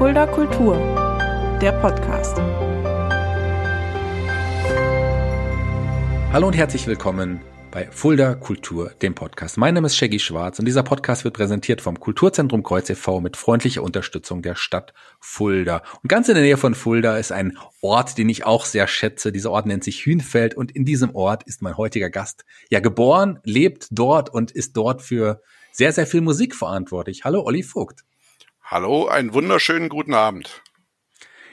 Fulda Kultur, der Podcast. Hallo und herzlich willkommen bei Fulda Kultur, dem Podcast. Mein Name ist Shaggy Schwarz und dieser Podcast wird präsentiert vom Kulturzentrum Kreuz e.V. mit freundlicher Unterstützung der Stadt Fulda. Und ganz in der Nähe von Fulda ist ein Ort, den ich auch sehr schätze. Dieser Ort nennt sich Hünfeld und in diesem Ort ist mein heutiger Gast ja geboren, lebt dort und ist dort für sehr, sehr viel Musik verantwortlich. Hallo, Olli Vogt. Hallo, einen wunderschönen guten Abend.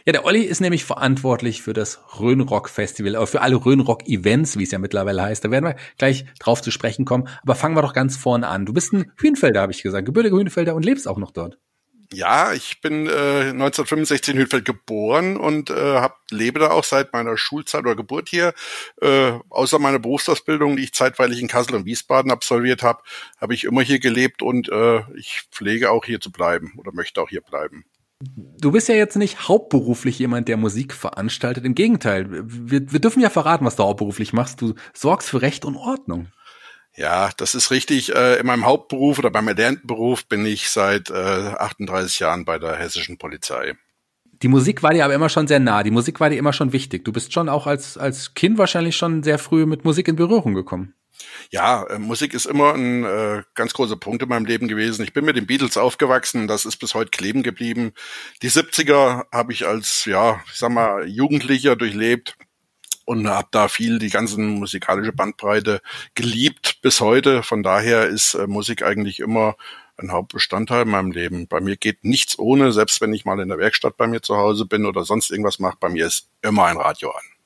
Ja, der Olli ist nämlich verantwortlich für das Rhönrock Festival, aber für alle Rhönrock Events, wie es ja mittlerweile heißt. Da werden wir gleich drauf zu sprechen kommen. Aber fangen wir doch ganz vorne an. Du bist ein Hünfelder, habe ich gesagt, gebürtiger Hünfelder und lebst auch noch dort. Ja, ich bin äh, 1965 in Hünfeld geboren und äh, hab, lebe da auch seit meiner Schulzeit oder Geburt hier. Äh, außer meiner Berufsausbildung, die ich zeitweilig in Kassel und Wiesbaden absolviert habe, habe ich immer hier gelebt und äh, ich pflege auch hier zu bleiben oder möchte auch hier bleiben. Du bist ja jetzt nicht hauptberuflich jemand, der Musik veranstaltet. Im Gegenteil, wir, wir dürfen ja verraten, was du hauptberuflich machst. Du sorgst für Recht und Ordnung. Ja, das ist richtig. Äh, in meinem Hauptberuf oder beim erlernten Beruf bin ich seit 38 äh, Jahren bei der hessischen Polizei. Die Musik war dir aber immer schon sehr nah. Die Musik war dir immer schon wichtig. Du bist schon auch als, als Kind wahrscheinlich schon sehr früh mit Musik in Berührung gekommen. Ja, äh, Musik ist immer ein äh, ganz großer Punkt in meinem Leben gewesen. Ich bin mit den Beatles aufgewachsen, das ist bis heute kleben geblieben. Die 70er habe ich als, ja, ich sag mal, Jugendlicher durchlebt und habe da viel die ganzen musikalische Bandbreite geliebt bis heute. Von daher ist äh, Musik eigentlich immer ein Hauptbestandteil in meinem Leben. Bei mir geht nichts ohne, selbst wenn ich mal in der Werkstatt bei mir zu Hause bin oder sonst irgendwas mache, bei mir ist immer ein Radio an.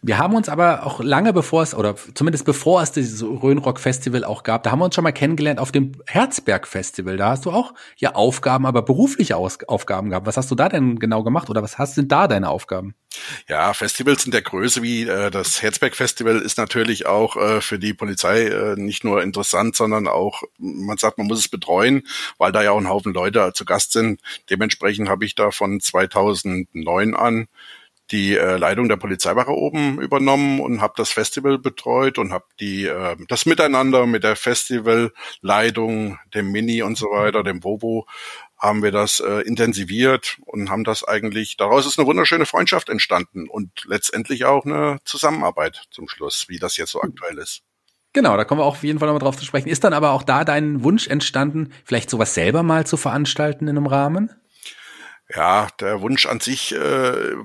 Wir haben uns aber auch lange bevor es, oder zumindest bevor es dieses Rhönrock Festival auch gab, da haben wir uns schon mal kennengelernt auf dem Herzberg Festival. Da hast du auch ja Aufgaben, aber berufliche Aus Aufgaben gehabt. Was hast du da denn genau gemacht oder was hast sind da deine Aufgaben? Ja, Festivals in der Größe wie äh, das Herzberg Festival ist natürlich auch äh, für die Polizei äh, nicht nur interessant, sondern auch, man sagt, man muss es betreuen, weil da ja auch ein Haufen Leute zu Gast sind. Dementsprechend habe ich da von 2009 an die äh, Leitung der Polizeiwache oben übernommen und habe das Festival betreut und habe die äh, das Miteinander mit der Festivalleitung, dem Mini und so weiter, dem Bobo, haben wir das äh, intensiviert und haben das eigentlich, daraus ist eine wunderschöne Freundschaft entstanden und letztendlich auch eine Zusammenarbeit zum Schluss, wie das jetzt so aktuell ist. Genau, da kommen wir auch auf jeden Fall nochmal drauf zu sprechen. Ist dann aber auch da dein Wunsch entstanden, vielleicht sowas selber mal zu veranstalten in einem Rahmen? Ja, der Wunsch an sich äh,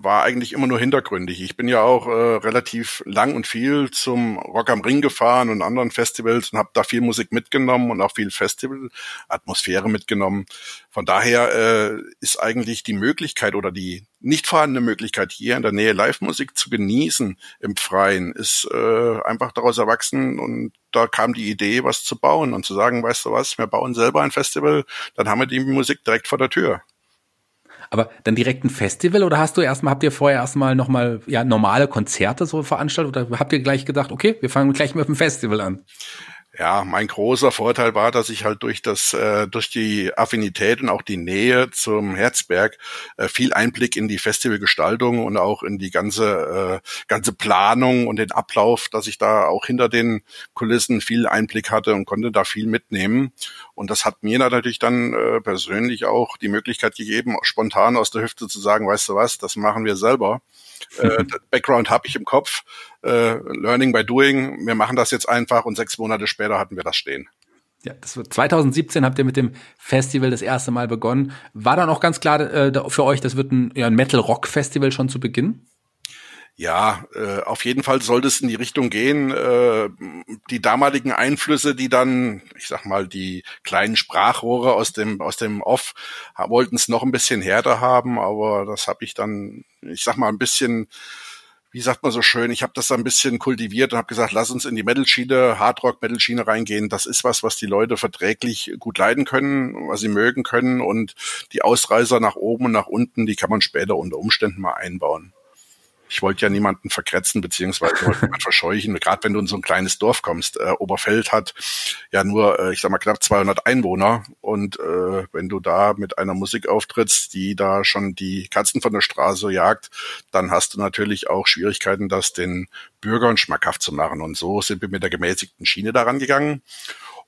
war eigentlich immer nur hintergründig. Ich bin ja auch äh, relativ lang und viel zum Rock am Ring gefahren und anderen Festivals und habe da viel Musik mitgenommen und auch viel Festival-Atmosphäre mitgenommen. Von daher äh, ist eigentlich die Möglichkeit oder die nicht vorhandene Möglichkeit, hier in der Nähe Live-Musik zu genießen im Freien, ist äh, einfach daraus erwachsen und da kam die Idee, was zu bauen und zu sagen, weißt du was, wir bauen selber ein Festival, dann haben wir die Musik direkt vor der Tür. Aber dann direkt ein Festival oder hast du erstmal, habt ihr vorher erstmal nochmal ja, normale Konzerte so veranstaltet oder habt ihr gleich gedacht, okay, wir fangen gleich mit dem Festival an? Ja, mein großer Vorteil war, dass ich halt durch das, äh, durch die Affinität und auch die Nähe zum Herzberg äh, viel Einblick in die Festivalgestaltung und auch in die ganze, äh, ganze Planung und den Ablauf, dass ich da auch hinter den Kulissen viel Einblick hatte und konnte da viel mitnehmen. Und das hat mir natürlich dann äh, persönlich auch die Möglichkeit gegeben, spontan aus der Hüfte zu sagen, weißt du was, das machen wir selber. Äh, Background habe ich im Kopf. Äh, Learning by Doing. Wir machen das jetzt einfach und sechs Monate später hatten wir das stehen. Ja, das wird 2017 habt ihr mit dem Festival das erste Mal begonnen. War dann auch ganz klar äh, für euch, das wird ein, ja, ein Metal-Rock-Festival schon zu Beginn? Ja, äh, auf jeden Fall sollte es in die Richtung gehen. Äh, die damaligen Einflüsse, die dann, ich sag mal, die kleinen Sprachrohre aus dem aus dem Off wollten es noch ein bisschen härter haben, aber das habe ich dann, ich sag mal, ein bisschen wie sagt man so schön, ich habe das ein bisschen kultiviert und habe gesagt, lass uns in die Metal-Schiene, Hardrock-Metal-Schiene reingehen. Das ist was, was die Leute verträglich gut leiden können, was sie mögen können und die Ausreißer nach oben und nach unten, die kann man später unter Umständen mal einbauen ich wollte ja niemanden verkretzen beziehungsweise niemanden verscheuchen. Gerade wenn du in so ein kleines Dorf kommst, äh, Oberfeld hat ja nur, äh, ich sag mal, knapp 200 Einwohner und äh, wenn du da mit einer Musik auftrittst, die da schon die Katzen von der Straße jagt, dann hast du natürlich auch Schwierigkeiten, das den Bürgern schmackhaft zu machen. Und so sind wir mit der gemäßigten Schiene daran gegangen.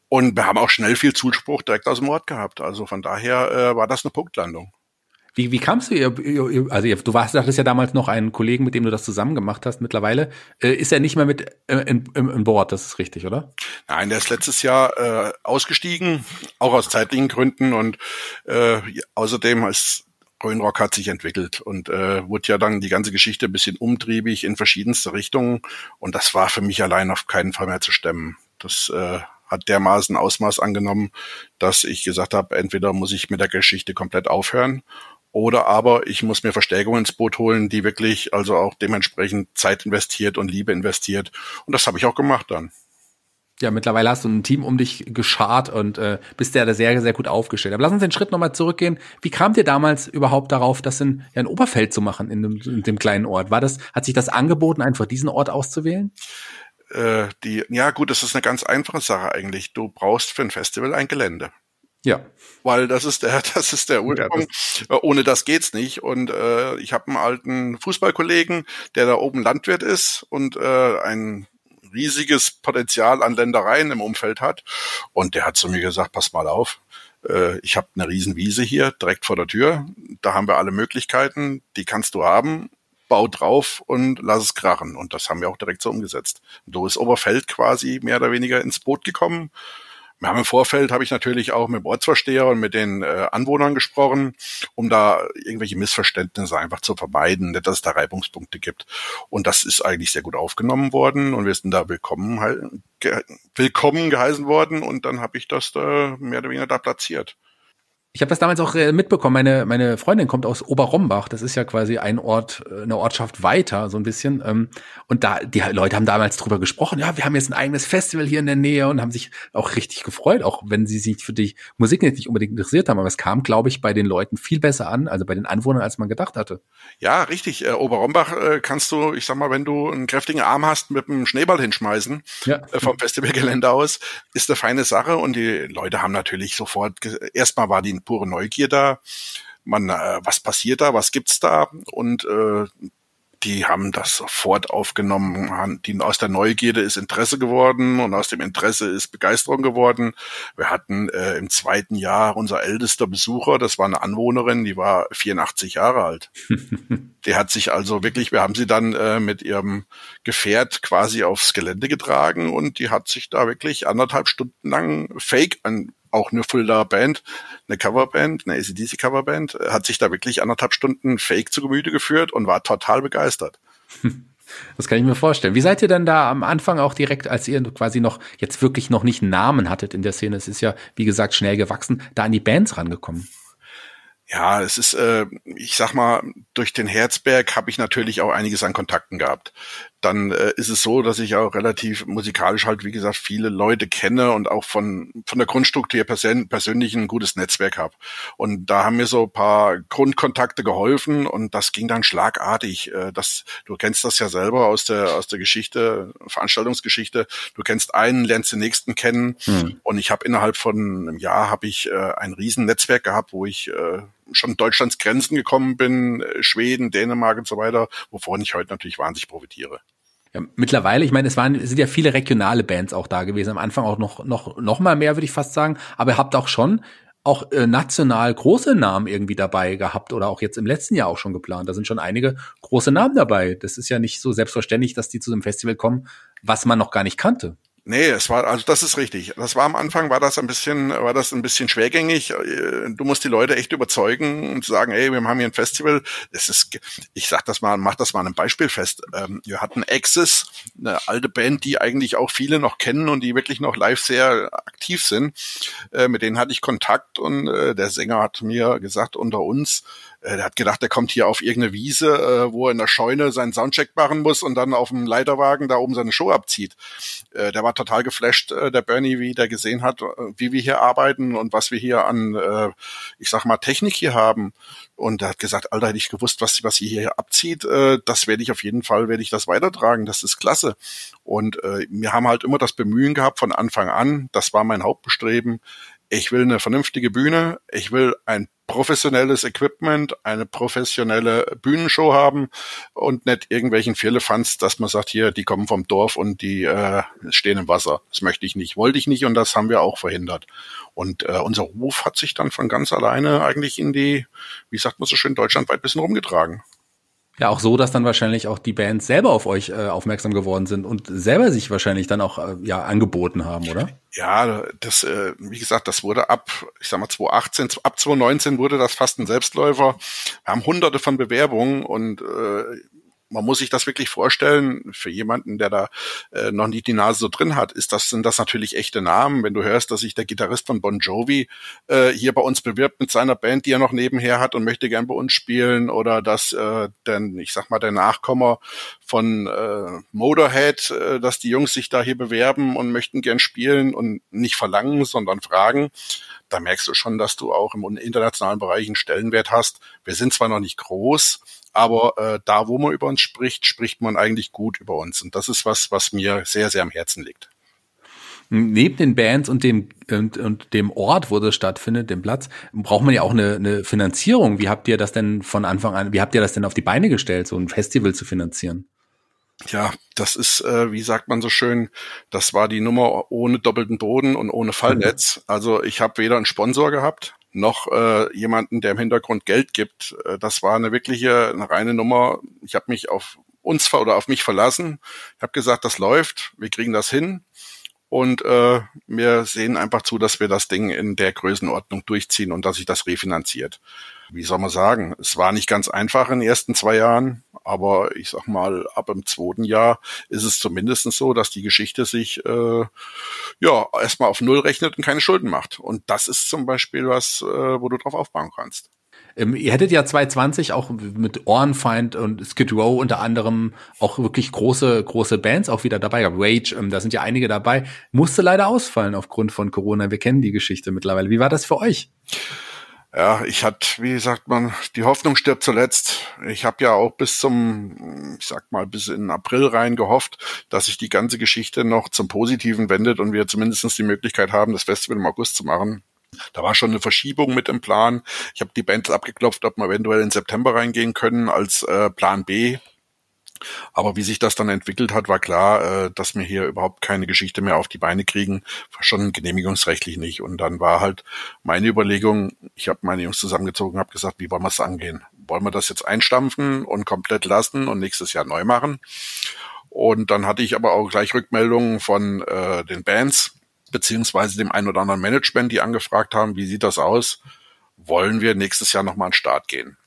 Und wir haben auch schnell viel Zuspruch direkt aus dem Ort gehabt. Also von daher äh, war das eine Punktlandung. Wie, wie kamst du, also du warst, hattest ja damals noch einen Kollegen, mit dem du das zusammen gemacht hast. Mittlerweile äh, ist er nicht mehr mit äh, in, in Bord, das ist richtig, oder? Nein, der ist letztes Jahr äh, ausgestiegen, auch aus zeitlichen Gründen und äh, außerdem als Rhönrock hat sich entwickelt und äh, wurde ja dann die ganze Geschichte ein bisschen umtriebig in verschiedenste Richtungen und das war für mich allein auf keinen Fall mehr zu stemmen. Das äh, hat dermaßen Ausmaß angenommen, dass ich gesagt habe, entweder muss ich mit der Geschichte komplett aufhören oder aber ich muss mir Verstärkung ins Boot holen, die wirklich also auch dementsprechend Zeit investiert und Liebe investiert. Und das habe ich auch gemacht dann. Ja, mittlerweile hast du ein Team um dich geschart und äh, bist ja da sehr, sehr gut aufgestellt. Aber lass uns den Schritt nochmal zurückgehen. Wie kam dir damals überhaupt darauf, das in, ja, in Oberfeld zu machen, in dem, in dem kleinen Ort? War das, hat sich das angeboten, einfach diesen Ort auszuwählen? Äh, die, ja gut, das ist eine ganz einfache Sache eigentlich. Du brauchst für ein Festival ein Gelände. Ja. Weil das ist der, das ist der Ursprung. Ja, das äh, Ohne das geht's nicht. Und äh, ich habe einen alten Fußballkollegen, der da oben Landwirt ist und äh, ein riesiges Potenzial an Ländereien im Umfeld hat. Und der hat zu mir gesagt, pass mal auf, äh, ich habe eine Riesenwiese hier direkt vor der Tür. Da haben wir alle Möglichkeiten, die kannst du haben. Bau drauf und lass es krachen. Und das haben wir auch direkt so umgesetzt. Und so ist Oberfeld quasi mehr oder weniger ins Boot gekommen. Wir haben im Vorfeld, habe ich natürlich auch mit dem Ortsvorsteher und mit den äh, Anwohnern gesprochen, um da irgendwelche Missverständnisse einfach zu vermeiden, nicht, dass es da Reibungspunkte gibt. Und das ist eigentlich sehr gut aufgenommen worden und wir sind da willkommen, ge willkommen geheißen worden und dann habe ich das da mehr oder weniger da platziert. Ich habe das damals auch äh, mitbekommen. Meine, meine Freundin kommt aus Oberrombach. Das ist ja quasi ein Ort, äh, eine Ortschaft weiter, so ein bisschen. Ähm, und da, die Leute haben damals drüber gesprochen, ja, wir haben jetzt ein eigenes Festival hier in der Nähe und haben sich auch richtig gefreut, auch wenn sie sich für die Musik nicht unbedingt interessiert haben. Aber es kam, glaube ich, bei den Leuten viel besser an, also bei den Anwohnern, als man gedacht hatte. Ja, richtig. Äh, Oberrombach äh, kannst du, ich sag mal, wenn du einen kräftigen Arm hast, mit einem Schneeball hinschmeißen, ja. äh, vom Festivalgelände aus, ist eine feine Sache. Und die Leute haben natürlich sofort, erstmal war die pure Neugier da. Man, äh, was passiert da, was gibt's da? Und äh, die haben das sofort aufgenommen. Die, aus der Neugierde ist Interesse geworden und aus dem Interesse ist Begeisterung geworden. Wir hatten äh, im zweiten Jahr unser ältester Besucher, das war eine Anwohnerin, die war 84 Jahre alt. die hat sich also wirklich, wir haben sie dann äh, mit ihrem Gefährt quasi aufs Gelände getragen und die hat sich da wirklich anderthalb Stunden lang Fake an auch eine Fulda Band, eine Coverband, eine ACDC Coverband, hat sich da wirklich anderthalb Stunden Fake zu Gemüte geführt und war total begeistert. Das kann ich mir vorstellen. Wie seid ihr denn da am Anfang auch direkt, als ihr quasi noch jetzt wirklich noch nicht einen Namen hattet in der Szene, es ist ja, wie gesagt, schnell gewachsen, da an die Bands rangekommen? Ja, es ist, äh, ich sag mal, durch den Herzberg habe ich natürlich auch einiges an Kontakten gehabt dann äh, ist es so, dass ich auch relativ musikalisch halt, wie gesagt, viele Leute kenne und auch von, von der Grundstruktur persön persönlich ein gutes Netzwerk habe. Und da haben mir so ein paar Grundkontakte geholfen und das ging dann schlagartig. Äh, das, du kennst das ja selber aus der, aus der Geschichte, Veranstaltungsgeschichte. Du kennst einen, lernst den nächsten kennen. Hm. Und ich habe innerhalb von einem Jahr habe ich äh, ein riesen Netzwerk gehabt, wo ich äh, schon Deutschlands Grenzen gekommen bin, äh, Schweden, Dänemark und so weiter, wovon ich heute natürlich wahnsinnig profitiere. Ja, mittlerweile, ich meine, es waren, es sind ja viele regionale Bands auch da gewesen. Am Anfang auch noch, noch, noch mal mehr, würde ich fast sagen. Aber ihr habt auch schon auch äh, national große Namen irgendwie dabei gehabt oder auch jetzt im letzten Jahr auch schon geplant. Da sind schon einige große Namen dabei. Das ist ja nicht so selbstverständlich, dass die zu einem Festival kommen, was man noch gar nicht kannte. Nee, es war, also das ist richtig. Das war am Anfang, war das ein bisschen, war das ein bisschen schwergängig. Du musst die Leute echt überzeugen und sagen, ey, wir haben hier ein Festival. Das ist, ich sag das mal, mach das mal ein Beispiel fest. Ähm, wir hatten Axis, eine alte Band, die eigentlich auch viele noch kennen und die wirklich noch live sehr aktiv sind. Äh, mit denen hatte ich Kontakt und äh, der Sänger hat mir gesagt, unter uns, äh, der hat gedacht, er kommt hier auf irgendeine Wiese, äh, wo er in der Scheune seinen Soundcheck machen muss und dann auf dem Leiterwagen da oben seine Show abzieht. Äh, der war total geflasht, äh, der Bernie, wie der gesehen hat, äh, wie wir hier arbeiten und was wir hier an, äh, ich sag mal, Technik hier haben. Und er hat gesagt, Alter, hätte ich gewusst, was, was ihr hier abzieht, äh, das werde ich auf jeden Fall, werde ich das weitertragen. Das ist klasse. Und äh, wir haben halt immer das Bemühen gehabt von Anfang an, das war mein Hauptbestreben, ich will eine vernünftige Bühne, ich will ein professionelles Equipment, eine professionelle Bühnenshow haben und nicht irgendwelchen Firlefanz, dass man sagt, hier, die kommen vom Dorf und die äh, stehen im Wasser. Das möchte ich nicht, wollte ich nicht und das haben wir auch verhindert. Und äh, unser Ruf hat sich dann von ganz alleine eigentlich in die, wie sagt man so schön, deutschlandweit bisschen rumgetragen. Ja, auch so, dass dann wahrscheinlich auch die Bands selber auf euch äh, aufmerksam geworden sind und selber sich wahrscheinlich dann auch äh, ja angeboten haben, oder? Ja, das, äh, wie gesagt, das wurde ab, ich sag mal 2018, ab 2019 wurde das fast ein Selbstläufer. Wir haben hunderte von Bewerbungen und äh, man muss sich das wirklich vorstellen, für jemanden, der da äh, noch nicht die Nase so drin hat, ist das, sind das natürlich echte Namen. Wenn du hörst, dass sich der Gitarrist von Bon Jovi äh, hier bei uns bewirbt mit seiner Band, die er noch nebenher hat und möchte gern bei uns spielen, oder dass äh, denn, ich sag mal, der Nachkommer von äh, Motorhead, äh, dass die Jungs sich da hier bewerben und möchten gern spielen und nicht verlangen, sondern fragen, da merkst du schon, dass du auch im internationalen Bereich einen Stellenwert hast. Wir sind zwar noch nicht groß, aber äh, da, wo man über uns spricht, spricht man eigentlich gut über uns. Und das ist was, was mir sehr, sehr am Herzen liegt. Neben den Bands und dem und, und dem Ort, wo das stattfindet, dem Platz, braucht man ja auch eine, eine Finanzierung. Wie habt ihr das denn von Anfang an, wie habt ihr das denn auf die Beine gestellt, so ein Festival zu finanzieren? Ja, das ist, äh, wie sagt man so schön, das war die Nummer ohne doppelten Boden und ohne Fallnetz. Also ich habe weder einen Sponsor gehabt, noch äh, jemanden, der im Hintergrund Geld gibt. Äh, das war eine wirkliche, eine reine Nummer. Ich habe mich auf uns oder auf mich verlassen. Ich habe gesagt, das läuft, wir kriegen das hin. Und äh, wir sehen einfach zu, dass wir das Ding in der Größenordnung durchziehen und dass sich das refinanziert. Wie soll man sagen? Es war nicht ganz einfach in den ersten zwei Jahren, aber ich sag mal, ab dem zweiten Jahr ist es zumindest so, dass die Geschichte sich äh, ja erstmal auf Null rechnet und keine Schulden macht. Und das ist zum Beispiel was, äh, wo du drauf aufbauen kannst. Ähm, ihr hättet ja 2020 auch mit Ohrenfeind und Skid Row unter anderem auch wirklich große, große Bands auch wieder dabei. Rage, ähm, da sind ja einige dabei. Musste leider ausfallen aufgrund von Corona. Wir kennen die Geschichte mittlerweile. Wie war das für euch? Ja, ich hatte, wie sagt man, die Hoffnung stirbt zuletzt. Ich habe ja auch bis zum, ich sag mal, bis in April rein gehofft, dass sich die ganze Geschichte noch zum Positiven wendet und wir zumindestens die Möglichkeit haben, das Festival im August zu machen. Da war schon eine Verschiebung mit im Plan. Ich habe die Bands abgeklopft, ob wir eventuell in September reingehen können als äh, Plan B. Aber wie sich das dann entwickelt hat, war klar, äh, dass wir hier überhaupt keine Geschichte mehr auf die Beine kriegen, schon genehmigungsrechtlich nicht. Und dann war halt meine Überlegung, ich habe meine Jungs zusammengezogen, habe gesagt, wie wollen wir es angehen? Wollen wir das jetzt einstampfen und komplett lassen und nächstes Jahr neu machen? Und dann hatte ich aber auch gleich Rückmeldungen von äh, den Bands, beziehungsweise dem einen oder anderen Management, die angefragt haben, wie sieht das aus? Wollen wir nächstes Jahr nochmal an den Start gehen?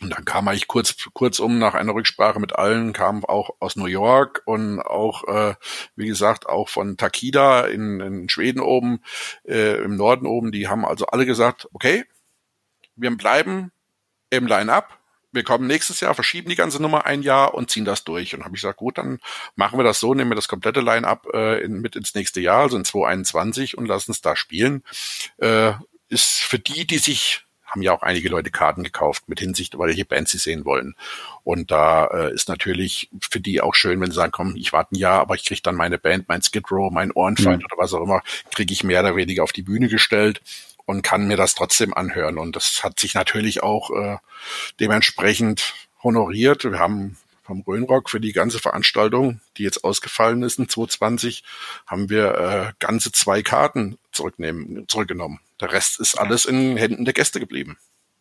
Und dann kam eigentlich kurz, kurzum nach einer Rücksprache mit allen, kam auch aus New York und auch, äh, wie gesagt, auch von Takida in, in Schweden oben, äh, im Norden oben, die haben also alle gesagt, okay, wir bleiben im Line-Up, wir kommen nächstes Jahr, verschieben die ganze Nummer ein Jahr und ziehen das durch. Und habe ich gesagt, gut, dann machen wir das so, nehmen wir das komplette Line-up äh, in, mit ins nächste Jahr, also in 2021 und lassen es da spielen. Äh, ist für die, die sich haben ja auch einige Leute Karten gekauft mit Hinsicht, welche Bands sie sehen wollen. Und da äh, ist natürlich für die auch schön, wenn sie sagen, komm, ich warte ein Jahr, aber ich kriege dann meine Band, mein Skid Row, mein Ohrenfeind mhm. oder was auch immer, kriege ich mehr oder weniger auf die Bühne gestellt und kann mir das trotzdem anhören. Und das hat sich natürlich auch äh, dementsprechend honoriert. Wir haben vom Rhönrock für die ganze Veranstaltung, die jetzt ausgefallen ist in 2020, haben wir äh, ganze zwei Karten zurücknehmen, zurückgenommen. Der Rest ist alles in Händen der Gäste geblieben.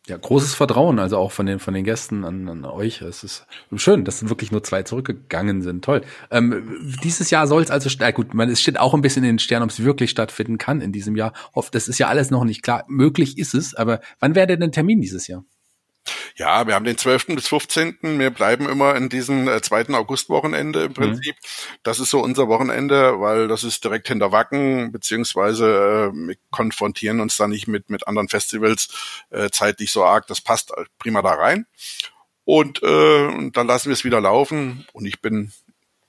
Ja, großes Vertrauen, also auch von den, von den Gästen an, an euch. Es ist schön, dass wirklich nur zwei zurückgegangen sind. Toll. Ähm, dieses Jahr soll es also, äh gut, man, es steht auch ein bisschen in den Sternen, ob es wirklich stattfinden kann in diesem Jahr. Hofft, das ist ja alles noch nicht klar. Möglich ist es, aber wann wäre denn der Termin dieses Jahr? Ja, wir haben den 12. bis 15. Wir bleiben immer in diesem äh, zweiten Augustwochenende im mhm. Prinzip. Mhm. Das ist so unser Wochenende, weil das ist direkt hinter Wacken, beziehungsweise äh, wir konfrontieren uns da nicht mit, mit anderen Festivals äh, zeitlich so arg. Das passt prima da rein. Und, äh, und dann lassen wir es wieder laufen. Und ich bin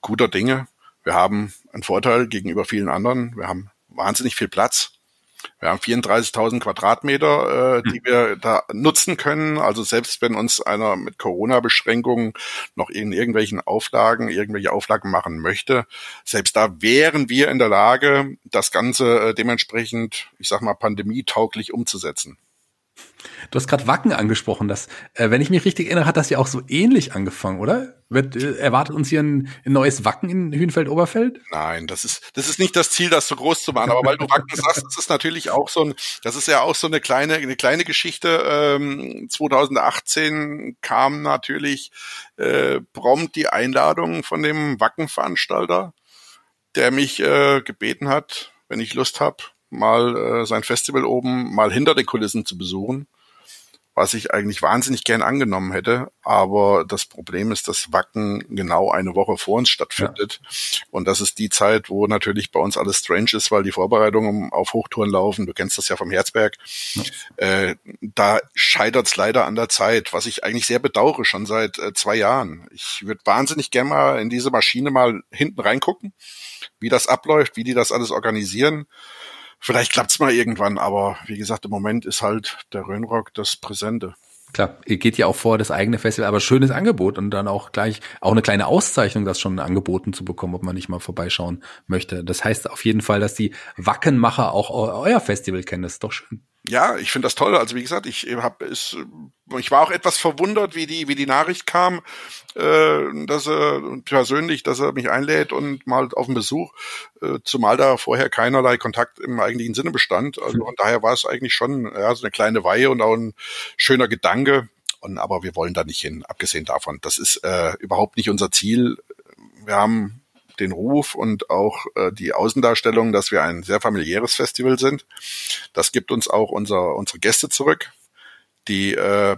guter Dinge. Wir haben einen Vorteil gegenüber vielen anderen. Wir haben wahnsinnig viel Platz. Wir haben 34.000 Quadratmeter, äh, die hm. wir da nutzen können. Also selbst wenn uns einer mit Corona-Beschränkungen noch in irgendwelchen Auflagen, irgendwelche Auflagen machen möchte, selbst da wären wir in der Lage, das Ganze äh, dementsprechend, ich sag mal, pandemietauglich umzusetzen. Du hast gerade Wacken angesprochen. Das, äh, wenn ich mich richtig erinnere, hat das ja auch so ähnlich angefangen, oder? Wird, äh, erwartet uns hier ein, ein neues Wacken in Hühnfeld-Oberfeld? Nein, das ist, das ist nicht das Ziel, das so groß zu machen. Aber weil du Wacken sagst, das ist natürlich auch so ein, das ist ja auch so eine kleine, eine kleine Geschichte. Ähm, 2018 kam natürlich äh, prompt die Einladung von dem Wacken-Veranstalter, der mich äh, gebeten hat, wenn ich Lust habe, mal äh, sein Festival oben mal hinter den Kulissen zu besuchen, was ich eigentlich wahnsinnig gern angenommen hätte. Aber das Problem ist, dass Wacken genau eine Woche vor uns stattfindet. Ja. Und das ist die Zeit, wo natürlich bei uns alles strange ist, weil die Vorbereitungen auf Hochtouren laufen. Du kennst das ja vom Herzberg. Ja. Äh, da scheitert es leider an der Zeit, was ich eigentlich sehr bedauere, schon seit äh, zwei Jahren. Ich würde wahnsinnig gern mal in diese Maschine mal hinten reingucken, wie das abläuft, wie die das alles organisieren. Vielleicht klappt's mal irgendwann, aber wie gesagt, im Moment ist halt der Röhnrock das Präsente. Klar, ihr geht ja auch vor das eigene Festival, aber schönes Angebot und dann auch gleich auch eine kleine Auszeichnung, das schon angeboten zu bekommen, ob man nicht mal vorbeischauen möchte. Das heißt auf jeden Fall, dass die Wackenmacher auch euer Festival kennen. Das ist doch schön ja, ich finde das toll. Also wie gesagt, ich habe es, ich war auch etwas verwundert, wie die wie die Nachricht kam, äh, dass er persönlich, dass er mich einlädt und mal auf den Besuch, äh, zumal da vorher keinerlei Kontakt im eigentlichen Sinne bestand. Also von daher war es eigentlich schon ja, so eine kleine Weihe und auch ein schöner Gedanke. Und aber wir wollen da nicht hin, abgesehen davon. Das ist äh, überhaupt nicht unser Ziel. Wir haben den Ruf und auch äh, die Außendarstellung, dass wir ein sehr familiäres Festival sind. Das gibt uns auch unser, unsere Gäste zurück. Die äh,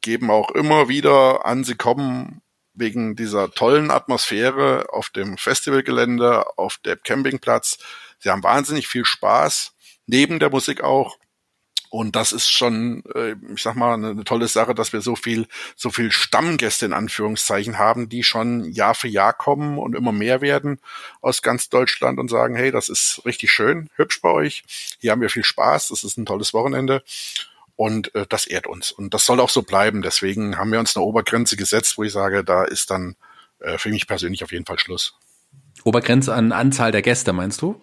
geben auch immer wieder an, sie kommen wegen dieser tollen Atmosphäre auf dem Festivalgelände, auf dem Campingplatz. Sie haben wahnsinnig viel Spaß, neben der Musik auch. Und das ist schon, äh, ich sag mal, eine, tolle Sache, dass wir so viel, so viel Stammgäste in Anführungszeichen haben, die schon Jahr für Jahr kommen und immer mehr werden aus ganz Deutschland und sagen, hey, das ist richtig schön, hübsch bei euch. Hier haben wir viel Spaß, das ist ein tolles Wochenende. Und äh, das ehrt uns. Und das soll auch so bleiben. Deswegen haben wir uns eine Obergrenze gesetzt, wo ich sage, da ist dann äh, für mich persönlich auf jeden Fall Schluss. Obergrenze an Anzahl der Gäste, meinst du?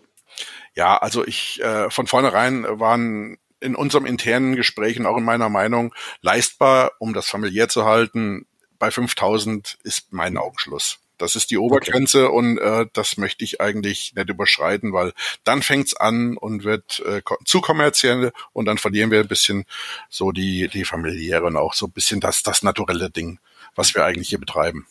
Ja, also ich äh, von vornherein waren in unserem internen Gespräch und auch in meiner Meinung leistbar, um das familiär zu halten. Bei 5000 ist mein Augenschluss. Das ist die Obergrenze okay. und äh, das möchte ich eigentlich nicht überschreiten, weil dann fängt's an und wird äh, zu kommerziell und dann verlieren wir ein bisschen so die die familiäre und auch so ein bisschen das das naturelle Ding, was wir eigentlich hier betreiben.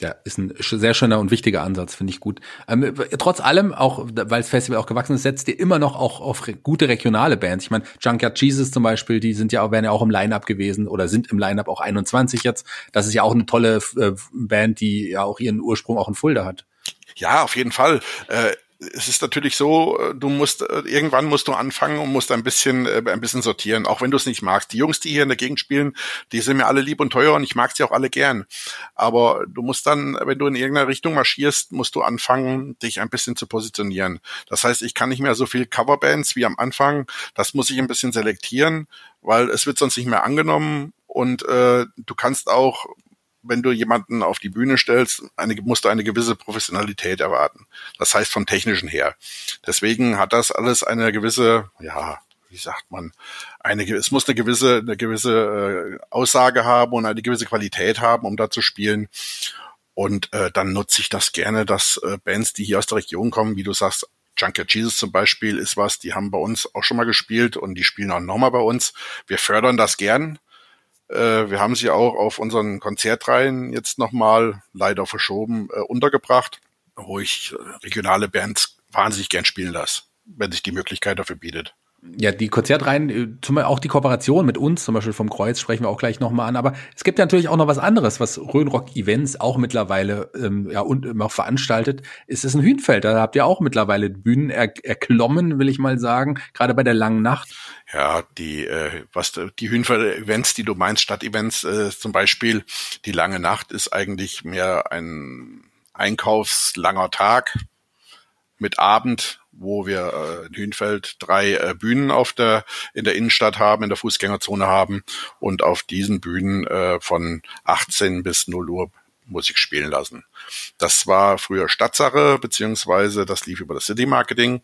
Ja, ist ein sehr schöner und wichtiger Ansatz, finde ich gut. Ähm, trotz allem, auch weil das Festival auch gewachsen ist, setzt ihr immer noch auch auf re gute regionale Bands. Ich meine, Junkyard Jesus zum Beispiel, die sind ja, werden ja auch im Line-Up gewesen oder sind im Line-Up auch 21 jetzt. Das ist ja auch eine tolle äh, Band, die ja auch ihren Ursprung auch in Fulda hat. Ja, auf jeden Fall. Äh, es ist natürlich so, äh, du musst äh, irgendwann musst du anfangen und musst ein bisschen äh, ein bisschen sortieren, auch wenn du es nicht magst. Die Jungs, die hier in der Gegend spielen, die sind mir alle lieb und teuer und ich mag sie auch alle gern. Aber du musst dann, wenn du in irgendeiner Richtung marschierst, musst du anfangen, dich ein bisschen zu positionieren. Das heißt, ich kann nicht mehr so viel Coverbands wie am Anfang. Das muss ich ein bisschen selektieren, weil es wird sonst nicht mehr angenommen und äh, du kannst auch wenn du jemanden auf die Bühne stellst, eine, musst du eine gewisse Professionalität erwarten. Das heißt vom technischen her. Deswegen hat das alles eine gewisse, ja, wie sagt man, eine, es muss eine gewisse, eine gewisse äh, Aussage haben und eine gewisse Qualität haben, um da zu spielen. Und äh, dann nutze ich das gerne, dass äh, Bands, die hier aus der Region kommen, wie du sagst, Junkyard Jesus zum Beispiel ist was, die haben bei uns auch schon mal gespielt und die spielen auch nochmal bei uns. Wir fördern das gern äh, wir haben sie auch auf unseren Konzertreihen jetzt nochmal leider verschoben äh, untergebracht, wo ich äh, regionale Bands wahnsinnig gern spielen lasse, wenn sich die Möglichkeit dafür bietet. Ja, die Konzertreihen, äh, zum Beispiel auch die Kooperation mit uns, zum Beispiel vom Kreuz, sprechen wir auch gleich nochmal an. Aber es gibt ja natürlich auch noch was anderes, was Rhönrock Events auch mittlerweile ähm, ja und immer veranstaltet. Es ist ein Hühnfeld, da habt ihr auch mittlerweile Bühnen er erklommen, will ich mal sagen, gerade bei der langen Nacht. Ja, die äh, was die Hühnfeld-Events, die du meinst, Stadtevents äh, zum Beispiel, die lange Nacht ist eigentlich mehr ein einkaufslanger Tag mit Abend wo wir äh, in Hünfeld drei äh, Bühnen auf der in der Innenstadt haben, in der Fußgängerzone haben und auf diesen Bühnen äh, von 18 bis 0 Uhr Musik spielen lassen. Das war früher Stadtsache, beziehungsweise das lief über das City Marketing.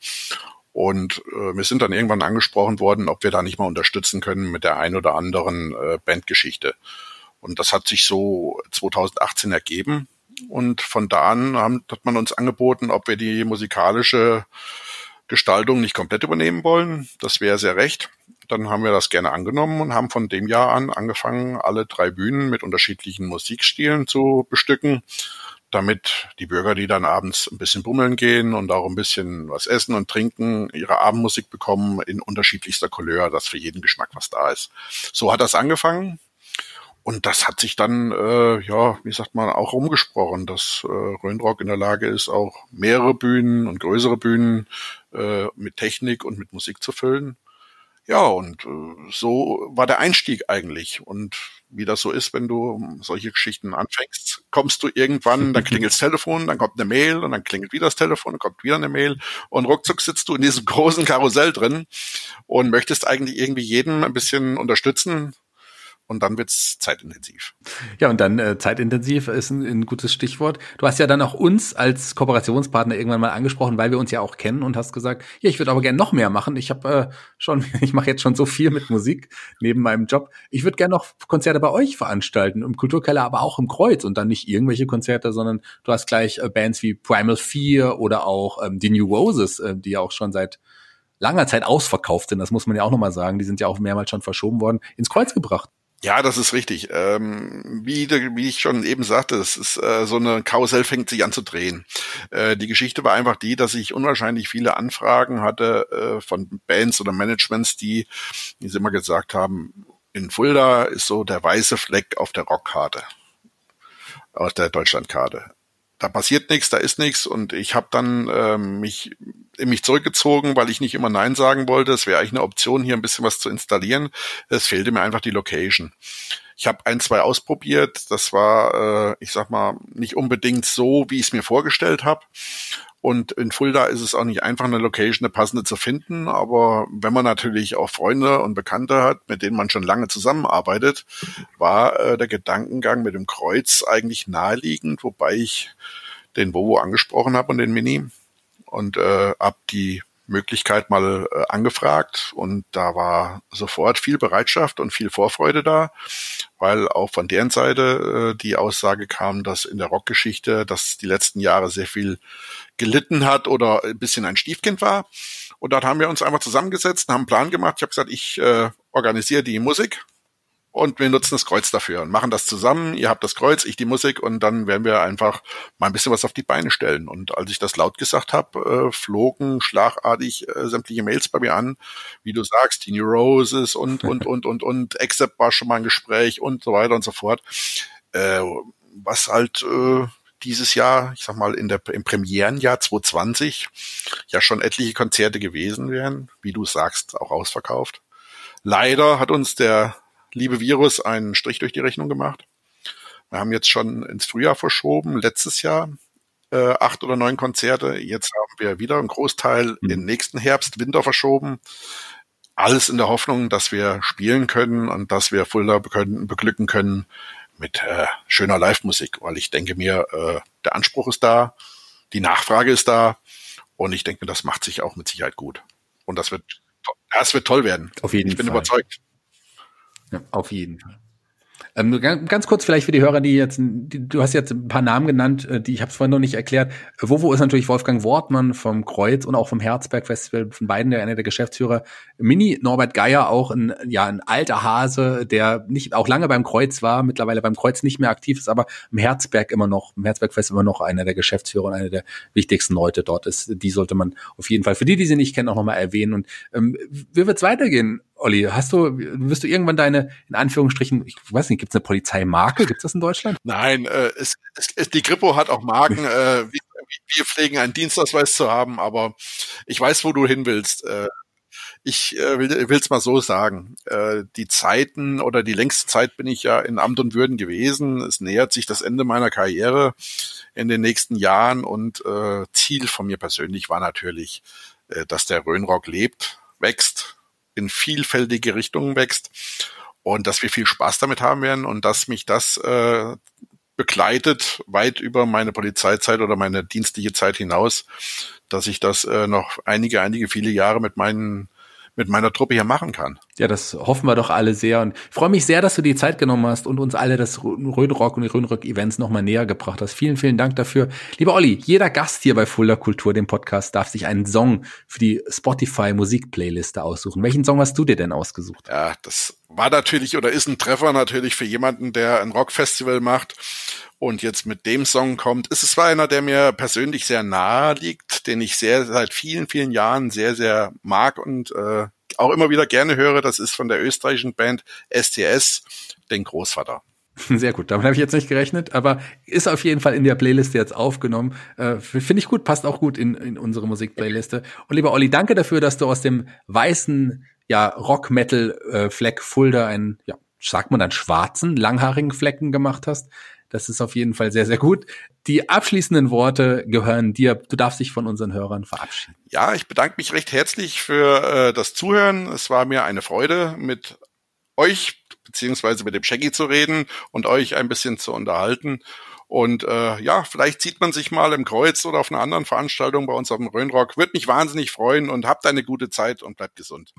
Und äh, wir sind dann irgendwann angesprochen worden, ob wir da nicht mal unterstützen können mit der ein oder anderen äh, Bandgeschichte. Und das hat sich so 2018 ergeben. Und von da an haben, hat man uns angeboten, ob wir die musikalische Gestaltung nicht komplett übernehmen wollen. Das wäre sehr recht. Dann haben wir das gerne angenommen und haben von dem Jahr an angefangen, alle drei Bühnen mit unterschiedlichen Musikstilen zu bestücken, damit die Bürger, die dann abends ein bisschen bummeln gehen und auch ein bisschen was essen und trinken, ihre Abendmusik bekommen in unterschiedlichster Couleur, dass für jeden Geschmack was da ist. So hat das angefangen. Und das hat sich dann, äh, ja, wie sagt man, auch rumgesprochen, dass äh, Röhnrock in der Lage ist, auch mehrere Bühnen und größere Bühnen äh, mit Technik und mit Musik zu füllen. Ja, und äh, so war der Einstieg eigentlich. Und wie das so ist, wenn du solche Geschichten anfängst, kommst du irgendwann, dann klingelt das Telefon, dann kommt eine Mail und dann klingelt wieder das Telefon, dann kommt wieder eine Mail und ruckzuck sitzt du in diesem großen Karussell drin und möchtest eigentlich irgendwie jeden ein bisschen unterstützen, und dann wird's zeitintensiv. Ja, und dann äh, zeitintensiv ist ein, ein, gutes Stichwort. Du hast ja dann auch uns als Kooperationspartner irgendwann mal angesprochen, weil wir uns ja auch kennen und hast gesagt, ja, ich würde aber gerne noch mehr machen. Ich habe äh, schon, ich mache jetzt schon so viel mit Musik neben meinem Job. Ich würde gerne noch Konzerte bei euch veranstalten, im Kulturkeller, aber auch im Kreuz und dann nicht irgendwelche Konzerte, sondern du hast gleich äh, Bands wie Primal Fear oder auch ähm, die New Roses, äh, die ja auch schon seit langer Zeit ausverkauft sind, das muss man ja auch nochmal sagen, die sind ja auch mehrmals schon verschoben worden, ins Kreuz gebracht. Ja, das ist richtig. Ähm, wie, wie ich schon eben sagte, es ist äh, so eine Karussell fängt sich an zu drehen. Äh, die Geschichte war einfach die, dass ich unwahrscheinlich viele Anfragen hatte äh, von Bands oder Managements, die, wie sie immer gesagt haben, in Fulda ist so der weiße Fleck auf der Rockkarte, auf der Deutschlandkarte da passiert nichts, da ist nichts und ich habe dann ähm, mich in mich zurückgezogen, weil ich nicht immer Nein sagen wollte. Es wäre eigentlich eine Option, hier ein bisschen was zu installieren. Es fehlte mir einfach die Location. Ich habe ein, zwei ausprobiert. Das war, äh, ich sag mal, nicht unbedingt so, wie ich es mir vorgestellt habe. Und in Fulda ist es auch nicht einfach, eine Location, eine passende zu finden. Aber wenn man natürlich auch Freunde und Bekannte hat, mit denen man schon lange zusammenarbeitet, war äh, der Gedankengang mit dem Kreuz eigentlich naheliegend, wobei ich den Vovo angesprochen habe und den Mini und äh, ab die Möglichkeit mal äh, angefragt und da war sofort viel Bereitschaft und viel Vorfreude da, weil auch von deren Seite äh, die Aussage kam, dass in der Rockgeschichte das die letzten Jahre sehr viel gelitten hat oder ein bisschen ein Stiefkind war. Und dort haben wir uns einfach zusammengesetzt, haben einen Plan gemacht. Ich habe gesagt, ich äh, organisiere die Musik und wir nutzen das Kreuz dafür und machen das zusammen. Ihr habt das Kreuz, ich die Musik und dann werden wir einfach mal ein bisschen was auf die Beine stellen. Und als ich das laut gesagt habe, äh, flogen schlagartig äh, sämtliche Mails bei mir an, wie du sagst, die New Roses und und und und und Accept war schon mal ein Gespräch und so weiter und so fort. Äh, was halt äh, dieses Jahr, ich sag mal, in der, im Premierenjahr 2020 ja schon etliche Konzerte gewesen wären, wie du sagst, auch ausverkauft. Leider hat uns der liebe Virus einen Strich durch die Rechnung gemacht. Wir haben jetzt schon ins Frühjahr verschoben, letztes Jahr äh, acht oder neun Konzerte. Jetzt haben wir wieder einen Großteil mhm. in nächsten Herbst, Winter verschoben. Alles in der Hoffnung, dass wir spielen können und dass wir Fulda können, beglücken können mit äh, schöner Live-Musik, weil ich denke mir, äh, der Anspruch ist da, die Nachfrage ist da und ich denke mir, das macht sich auch mit Sicherheit gut. Und das wird, das wird toll werden. Auf jeden ich bin Fall. überzeugt. Ja, auf jeden Fall. Ähm, ganz kurz vielleicht für die Hörer, die jetzt, die, du hast jetzt ein paar Namen genannt, äh, die ich habe es vorhin noch nicht erklärt. Wovo ist natürlich Wolfgang Wortmann vom Kreuz und auch vom Herzberg Festival, von beiden der einer der Geschäftsführer. Mini Norbert Geier auch ein ja ein alter Hase, der nicht auch lange beim Kreuz war, mittlerweile beim Kreuz nicht mehr aktiv ist, aber im Herzberg immer noch, im Herzberg Festival immer noch einer der Geschäftsführer und einer der wichtigsten Leute dort ist. Die sollte man auf jeden Fall für die, die sie nicht kennen, auch nochmal erwähnen. Und ähm, wie wird's weitergehen? Olli, hast du, wirst du irgendwann deine, in Anführungsstrichen, ich weiß nicht, gibt es eine Polizeimarke? Gibt es das in Deutschland? Nein, äh, es, es, die Kripo hat auch Marken. äh, wir, wir pflegen einen Dienstausweis zu haben, aber ich weiß, wo du hin willst. Äh, ich äh, will es mal so sagen. Äh, die Zeiten oder die längste Zeit bin ich ja in Amt und Würden gewesen. Es nähert sich das Ende meiner Karriere in den nächsten Jahren und äh, Ziel von mir persönlich war natürlich, äh, dass der Rhönrock lebt, wächst, in vielfältige Richtungen wächst und dass wir viel Spaß damit haben werden und dass mich das äh, begleitet weit über meine Polizeizeit oder meine dienstliche Zeit hinaus, dass ich das äh, noch einige, einige viele Jahre mit meinen mit meiner Truppe hier machen kann. Ja, das hoffen wir doch alle sehr. Und ich freue mich sehr, dass du die Zeit genommen hast und uns alle das Röhnrock und die Röhnrock-Events nochmal näher gebracht hast. Vielen, vielen Dank dafür. Lieber Olli, jeder Gast hier bei Fulda Kultur, dem Podcast, darf sich einen Song für die Spotify Musikplayliste aussuchen. Welchen Song hast du dir denn ausgesucht? Ja, das war natürlich oder ist ein Treffer natürlich für jemanden, der ein Rockfestival macht und jetzt mit dem Song kommt. Es ist zwar einer, der mir persönlich sehr nahe liegt, den ich sehr seit vielen, vielen Jahren sehr, sehr mag und äh, auch immer wieder gerne höre. Das ist von der österreichischen Band STS, den Großvater. Sehr gut, damit habe ich jetzt nicht gerechnet, aber ist auf jeden Fall in der Playliste jetzt aufgenommen. Äh, Finde ich gut, passt auch gut in, in unsere Musikplayliste. Und lieber Olli, danke dafür, dass du aus dem weißen ja, Rock-Metal-Fleck Fulda einen, ja, sagt man dann schwarzen, langhaarigen Flecken gemacht hast. Das ist auf jeden Fall sehr, sehr gut. Die abschließenden Worte gehören dir. Du darfst dich von unseren Hörern verabschieden. Ja, ich bedanke mich recht herzlich für äh, das Zuhören. Es war mir eine Freude, mit euch beziehungsweise mit dem Shaggy zu reden und euch ein bisschen zu unterhalten. Und äh, ja, vielleicht sieht man sich mal im Kreuz oder auf einer anderen Veranstaltung bei uns auf dem Rhönrock. Würde mich wahnsinnig freuen und habt eine gute Zeit und bleibt gesund.